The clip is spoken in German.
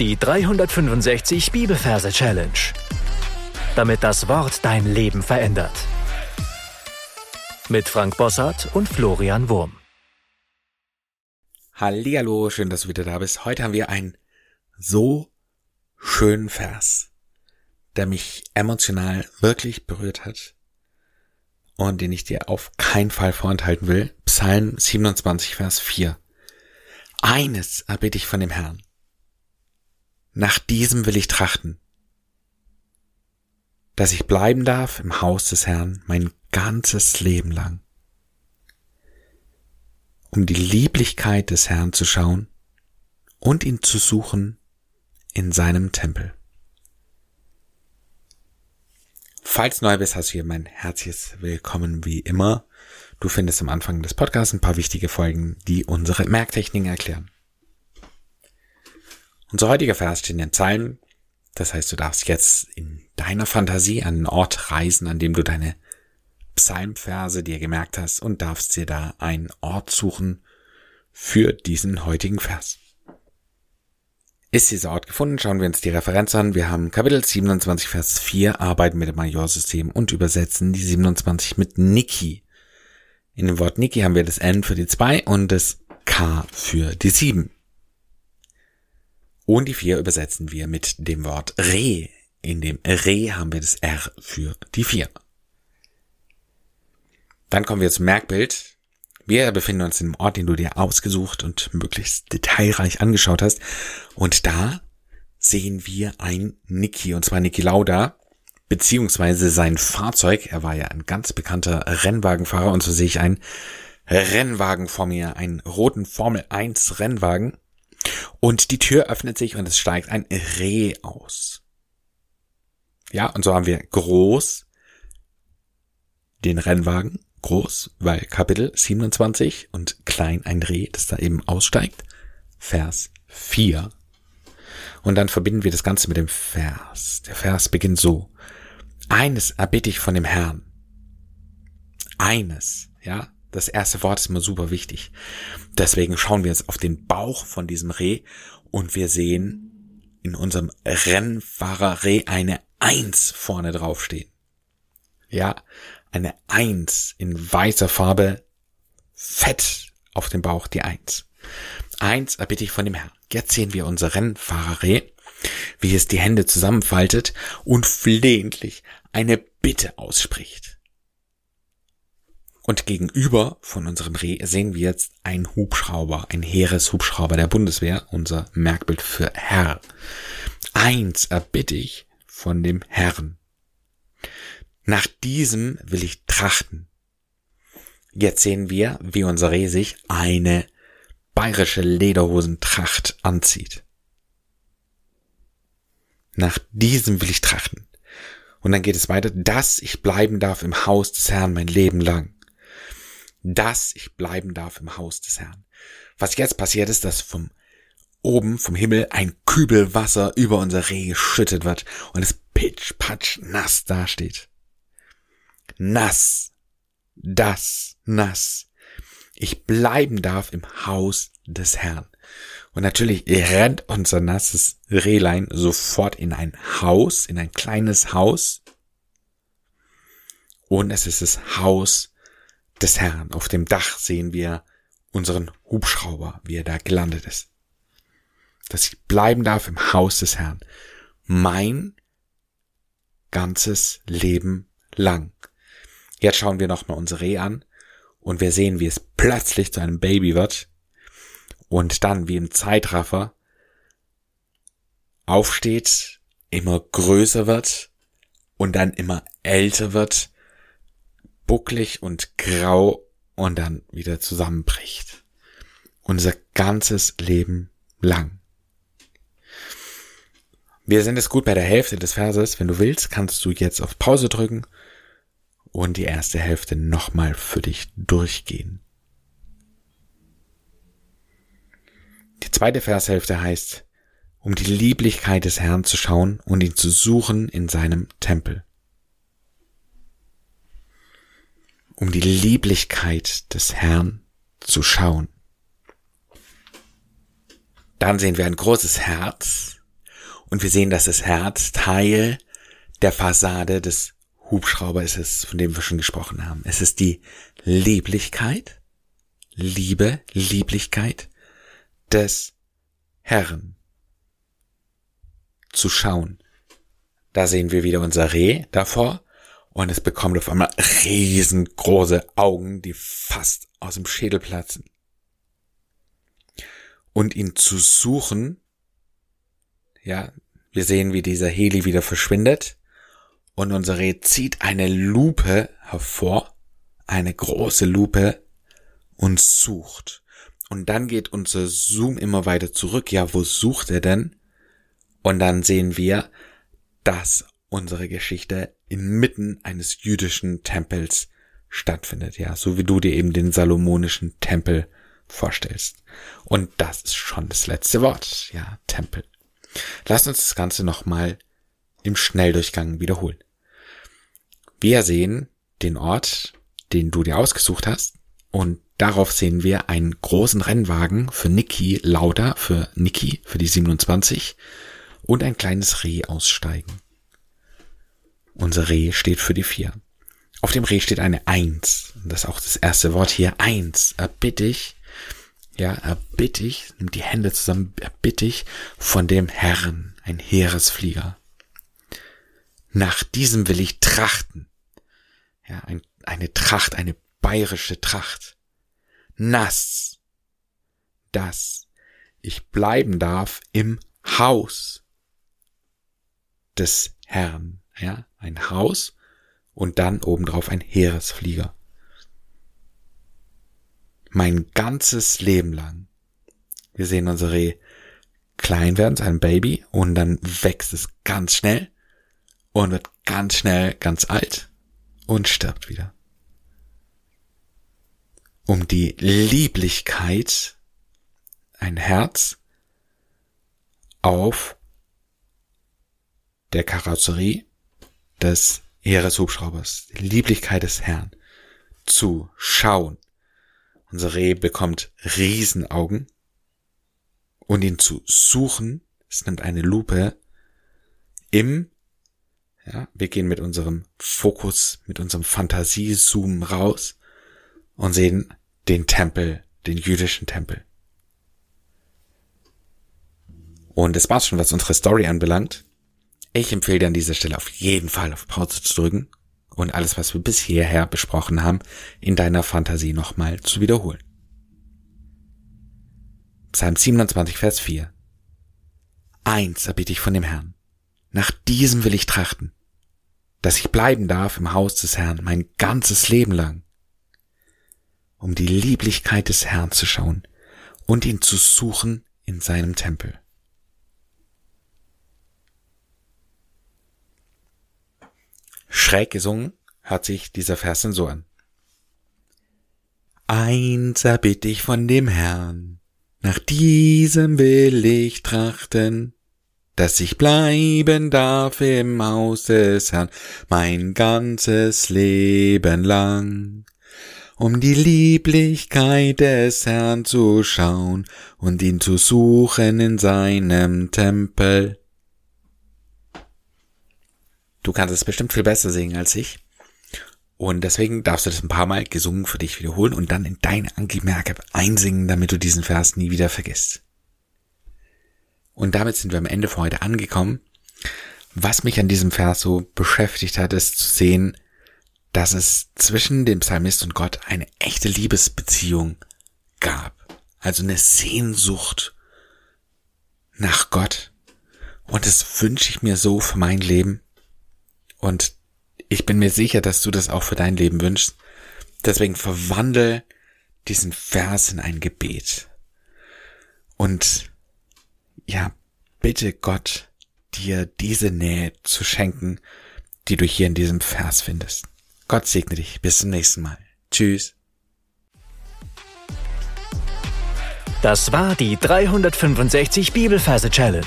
Die 365 Bibelverse Challenge. Damit das Wort dein Leben verändert. Mit Frank Bossart und Florian Wurm. Hallihallo, schön, dass du wieder da bist. Heute haben wir einen so schönen Vers, der mich emotional wirklich berührt hat und den ich dir auf keinen Fall vorenthalten will. Psalm 27, Vers 4. Eines erbitte ich von dem Herrn nach diesem will ich trachten, dass ich bleiben darf im Haus des Herrn mein ganzes Leben lang, um die Lieblichkeit des Herrn zu schauen und ihn zu suchen in seinem Tempel. Falls neu bist, hast du hier mein herzliches Willkommen wie immer. Du findest am Anfang des Podcasts ein paar wichtige Folgen, die unsere Merktechniken erklären. Unser heutiger Vers steht in den Zeilen. Das heißt, du darfst jetzt in deiner Fantasie an einen Ort reisen, an dem du deine Psalmverse dir gemerkt hast und darfst dir da einen Ort suchen für diesen heutigen Vers. Ist dieser Ort gefunden? Schauen wir uns die Referenz an. Wir haben Kapitel 27, Vers 4, arbeiten mit dem Majorsystem und übersetzen die 27 mit Niki. In dem Wort Niki haben wir das N für die 2 und das K für die 7. Und die vier übersetzen wir mit dem Wort Re. In dem Re haben wir das R für die vier. Dann kommen wir zum Merkbild. Wir befinden uns im Ort, den du dir ausgesucht und möglichst detailreich angeschaut hast. Und da sehen wir ein Niki, und zwar Niki Lauda, beziehungsweise sein Fahrzeug. Er war ja ein ganz bekannter Rennwagenfahrer und so sehe ich einen Rennwagen vor mir, einen roten Formel 1 Rennwagen. Und die Tür öffnet sich und es steigt ein Reh aus. Ja, und so haben wir groß den Rennwagen, groß, weil Kapitel 27 und klein ein Reh, das da eben aussteigt. Vers 4. Und dann verbinden wir das Ganze mit dem Vers. Der Vers beginnt so. Eines erbitte ich von dem Herrn. Eines, ja. Das erste Wort ist immer super wichtig. Deswegen schauen wir jetzt auf den Bauch von diesem Reh und wir sehen in unserem Rennfahrer Reh eine Eins vorne draufstehen. Ja, eine Eins in weißer Farbe, fett auf dem Bauch die Eins. Eins erbitte ich von dem Herrn. Jetzt sehen wir unser Rennfahrer Reh, wie es die Hände zusammenfaltet und flehentlich eine Bitte ausspricht. Und gegenüber von unserem Reh sehen wir jetzt einen Hubschrauber, ein Heereshubschrauber der Bundeswehr, unser Merkbild für Herr. Eins erbitte ich von dem Herrn. Nach diesem will ich trachten. Jetzt sehen wir, wie unser Reh sich eine bayerische Lederhosentracht anzieht. Nach diesem will ich trachten. Und dann geht es weiter, dass ich bleiben darf im Haus des Herrn mein Leben lang dass ich bleiben darf im Haus des Herrn. Was jetzt passiert ist, dass vom oben vom Himmel ein Kübel Wasser über unser Reh geschüttet wird und es pitsch patsch nass dasteht. Nass. Das nass. Ich bleiben darf im Haus des Herrn. Und natürlich rennt unser nasses Rehlein sofort in ein Haus, in ein kleines Haus. Und es ist das Haus des Herrn. Auf dem Dach sehen wir unseren Hubschrauber, wie er da gelandet ist. Dass ich bleiben darf im Haus des Herrn. Mein ganzes Leben lang. Jetzt schauen wir nochmal unsere Reh an und wir sehen, wie es plötzlich zu einem Baby wird und dann wie im Zeitraffer aufsteht, immer größer wird und dann immer älter wird bucklig und grau und dann wieder zusammenbricht. Unser ganzes Leben lang. Wir sind es gut bei der Hälfte des Verses. Wenn du willst, kannst du jetzt auf Pause drücken und die erste Hälfte nochmal für dich durchgehen. Die zweite Vershälfte heißt, um die Lieblichkeit des Herrn zu schauen und ihn zu suchen in seinem Tempel. Um die Lieblichkeit des Herrn zu schauen. Dann sehen wir ein großes Herz Und wir sehen, dass das Herz Teil der Fassade des Hubschraubers ist, von dem wir schon gesprochen haben. Es ist die Lieblichkeit, Liebe, Lieblichkeit des Herrn zu schauen. Da sehen wir wieder unser Reh davor und es bekommt auf einmal riesengroße Augen, die fast aus dem Schädel platzen. Und ihn zu suchen, ja, wir sehen, wie dieser Heli wieder verschwindet und unser Reh zieht eine Lupe hervor, eine große Lupe und sucht. Und dann geht unser Zoom immer weiter zurück. Ja, wo sucht er denn? Und dann sehen wir, dass unsere Geschichte inmitten eines jüdischen Tempels stattfindet, ja, so wie du dir eben den salomonischen Tempel vorstellst. Und das ist schon das letzte Wort, ja, Tempel. Lass uns das Ganze nochmal im Schnelldurchgang wiederholen. Wir sehen den Ort, den du dir ausgesucht hast, und darauf sehen wir einen großen Rennwagen für Niki Lauda, für Niki, für die 27, und ein kleines Reh aussteigen. Unser Reh steht für die vier. Auf dem Reh steht eine Eins. Das ist auch das erste Wort hier. Eins. Erbitte ich. Ja, erbitte ich. Nimm die Hände zusammen. Erbitte ich von dem Herrn. Ein Heeresflieger. Nach diesem will ich trachten. Ja, ein, eine Tracht, eine bayerische Tracht. Nass. Dass ich bleiben darf im Haus des Herrn. Ja, ein Haus und dann obendrauf ein Heeresflieger. Mein ganzes Leben lang. Wir sehen unsere Reh klein werden, ein Baby, und dann wächst es ganz schnell und wird ganz schnell ganz alt und stirbt wieder. Um die Lieblichkeit ein Herz auf der Karosserie des Heereshubschraubers, die Lieblichkeit des Herrn, zu schauen. Unser Reh bekommt Riesenaugen und ihn zu suchen, es nimmt eine Lupe im, ja, wir gehen mit unserem Fokus, mit unserem Fantasiezoom raus und sehen den Tempel, den jüdischen Tempel. Und das war's schon, was unsere Story anbelangt. Ich empfehle dir an dieser Stelle auf jeden Fall auf Pause zu drücken und alles, was wir bis hierher besprochen haben, in deiner Fantasie nochmal zu wiederholen. Psalm 27, Vers 4. Eins erbitte ich von dem Herrn. Nach diesem will ich trachten, dass ich bleiben darf im Haus des Herrn mein ganzes Leben lang, um die Lieblichkeit des Herrn zu schauen und ihn zu suchen in seinem Tempel. Schräg gesungen hört sich dieser Vers denn so an. Eins erbitte ich von dem Herrn, nach diesem will ich trachten, dass ich bleiben darf im Haus des Herrn mein ganzes Leben lang, um die Lieblichkeit des Herrn zu schauen und ihn zu suchen in seinem Tempel. Du kannst es bestimmt viel besser singen als ich. Und deswegen darfst du das ein paar Mal gesungen für dich wiederholen und dann in deine Angemerke einsingen, damit du diesen Vers nie wieder vergisst. Und damit sind wir am Ende für heute angekommen. Was mich an diesem Vers so beschäftigt hat, ist zu sehen, dass es zwischen dem Psalmist und Gott eine echte Liebesbeziehung gab. Also eine Sehnsucht nach Gott. Und das wünsche ich mir so für mein Leben, und ich bin mir sicher, dass du das auch für dein Leben wünschst. Deswegen verwandle diesen Vers in ein Gebet. Und ja, bitte Gott, dir diese Nähe zu schenken, die du hier in diesem Vers findest. Gott segne dich. Bis zum nächsten Mal. Tschüss. Das war die 365 Bibelferse Challenge.